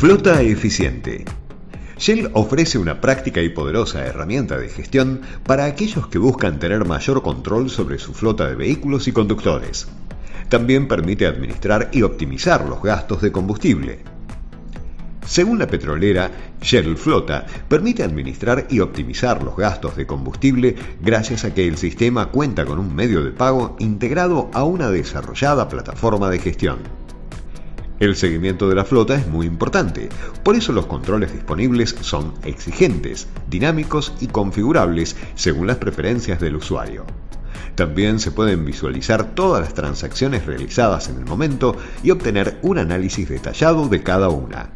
Flota eficiente. Shell ofrece una práctica y poderosa herramienta de gestión para aquellos que buscan tener mayor control sobre su flota de vehículos y conductores. También permite administrar y optimizar los gastos de combustible. Según la petrolera, Shell Flota permite administrar y optimizar los gastos de combustible gracias a que el sistema cuenta con un medio de pago integrado a una desarrollada plataforma de gestión. El seguimiento de la flota es muy importante, por eso los controles disponibles son exigentes, dinámicos y configurables según las preferencias del usuario. También se pueden visualizar todas las transacciones realizadas en el momento y obtener un análisis detallado de cada una.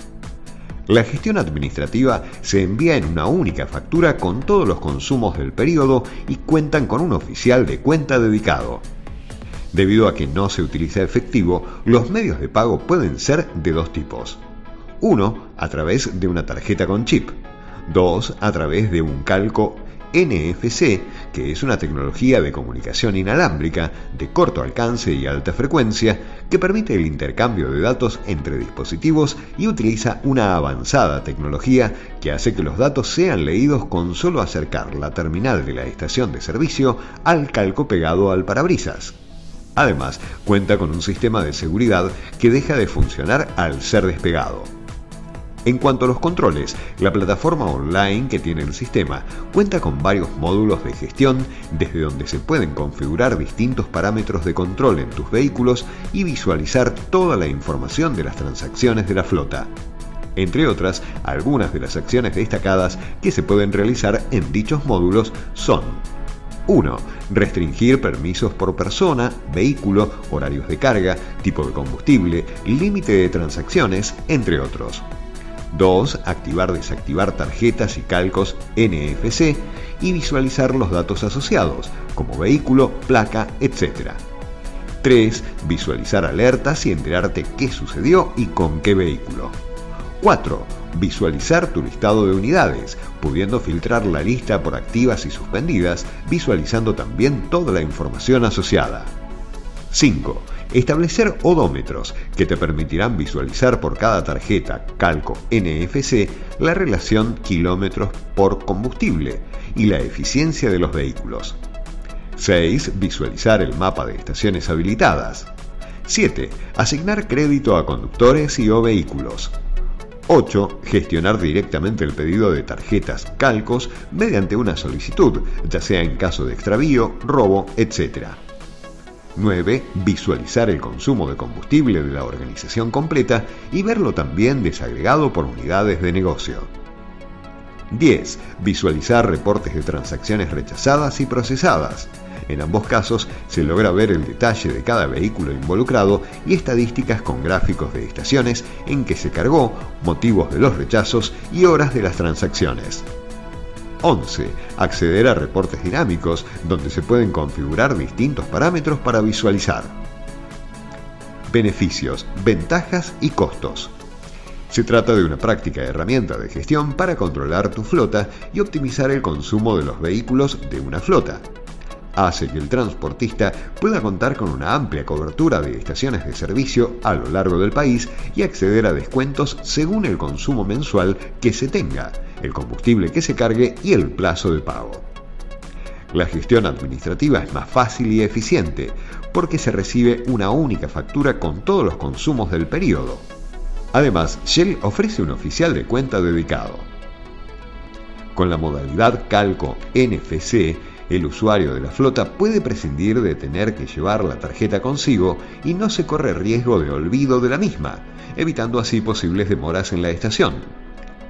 La gestión administrativa se envía en una única factura con todos los consumos del periodo y cuentan con un oficial de cuenta dedicado. Debido a que no se utiliza efectivo, los medios de pago pueden ser de dos tipos. Uno, a través de una tarjeta con chip. Dos, a través de un calco NFC, que es una tecnología de comunicación inalámbrica de corto alcance y alta frecuencia que permite el intercambio de datos entre dispositivos y utiliza una avanzada tecnología que hace que los datos sean leídos con solo acercar la terminal de la estación de servicio al calco pegado al parabrisas. Además, cuenta con un sistema de seguridad que deja de funcionar al ser despegado. En cuanto a los controles, la plataforma online que tiene el sistema cuenta con varios módulos de gestión desde donde se pueden configurar distintos parámetros de control en tus vehículos y visualizar toda la información de las transacciones de la flota. Entre otras, algunas de las acciones destacadas que se pueden realizar en dichos módulos son 1. Restringir permisos por persona, vehículo, horarios de carga, tipo de combustible, límite de transacciones, entre otros. 2. Activar desactivar tarjetas y calcos NFC y visualizar los datos asociados, como vehículo, placa, etc. 3. Visualizar alertas y enterarte qué sucedió y con qué vehículo. 4. Visualizar tu listado de unidades, pudiendo filtrar la lista por activas y suspendidas, visualizando también toda la información asociada. 5. Establecer odómetros que te permitirán visualizar por cada tarjeta calco NFC la relación kilómetros por combustible y la eficiencia de los vehículos. 6. Visualizar el mapa de estaciones habilitadas. 7. Asignar crédito a conductores y o vehículos. 8. Gestionar directamente el pedido de tarjetas calcos mediante una solicitud, ya sea en caso de extravío, robo, etc. 9. Visualizar el consumo de combustible de la organización completa y verlo también desagregado por unidades de negocio. 10. Visualizar reportes de transacciones rechazadas y procesadas. En ambos casos se logra ver el detalle de cada vehículo involucrado y estadísticas con gráficos de estaciones en que se cargó, motivos de los rechazos y horas de las transacciones. 11. Acceder a reportes dinámicos donde se pueden configurar distintos parámetros para visualizar. Beneficios, ventajas y costos. Se trata de una práctica herramienta de gestión para controlar tu flota y optimizar el consumo de los vehículos de una flota. Hace que el transportista pueda contar con una amplia cobertura de estaciones de servicio a lo largo del país y acceder a descuentos según el consumo mensual que se tenga el combustible que se cargue y el plazo de pago. La gestión administrativa es más fácil y eficiente porque se recibe una única factura con todos los consumos del periodo. Además, Shell ofrece un oficial de cuenta dedicado. Con la modalidad Calco NFC, el usuario de la flota puede prescindir de tener que llevar la tarjeta consigo y no se corre riesgo de olvido de la misma, evitando así posibles demoras en la estación.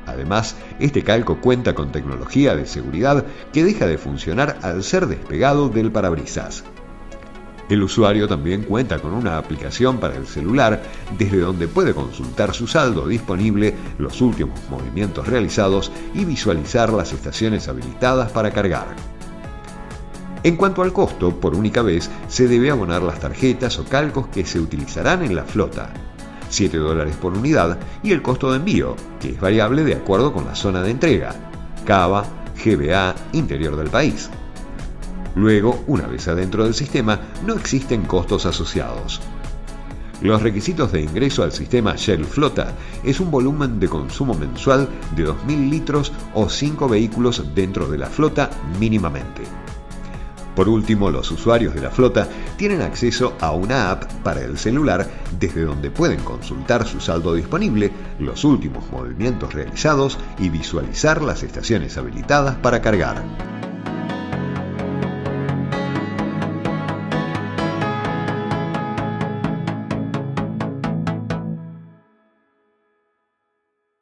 Además, este calco cuenta con tecnología de seguridad que deja de funcionar al ser despegado del parabrisas. El usuario también cuenta con una aplicación para el celular desde donde puede consultar su saldo disponible, los últimos movimientos realizados y visualizar las estaciones habilitadas para cargar. En cuanto al costo, por única vez se debe abonar las tarjetas o calcos que se utilizarán en la flota. 7 dólares por unidad, y el costo de envío, que es variable de acuerdo con la zona de entrega, Cava, GBA, interior del país. Luego, una vez adentro del sistema, no existen costos asociados. Los requisitos de ingreso al sistema Shell Flota es un volumen de consumo mensual de 2.000 litros o 5 vehículos dentro de la flota mínimamente. Por último, los usuarios de la flota tienen acceso a una app para el celular desde donde pueden consultar su saldo disponible, los últimos movimientos realizados y visualizar las estaciones habilitadas para cargar.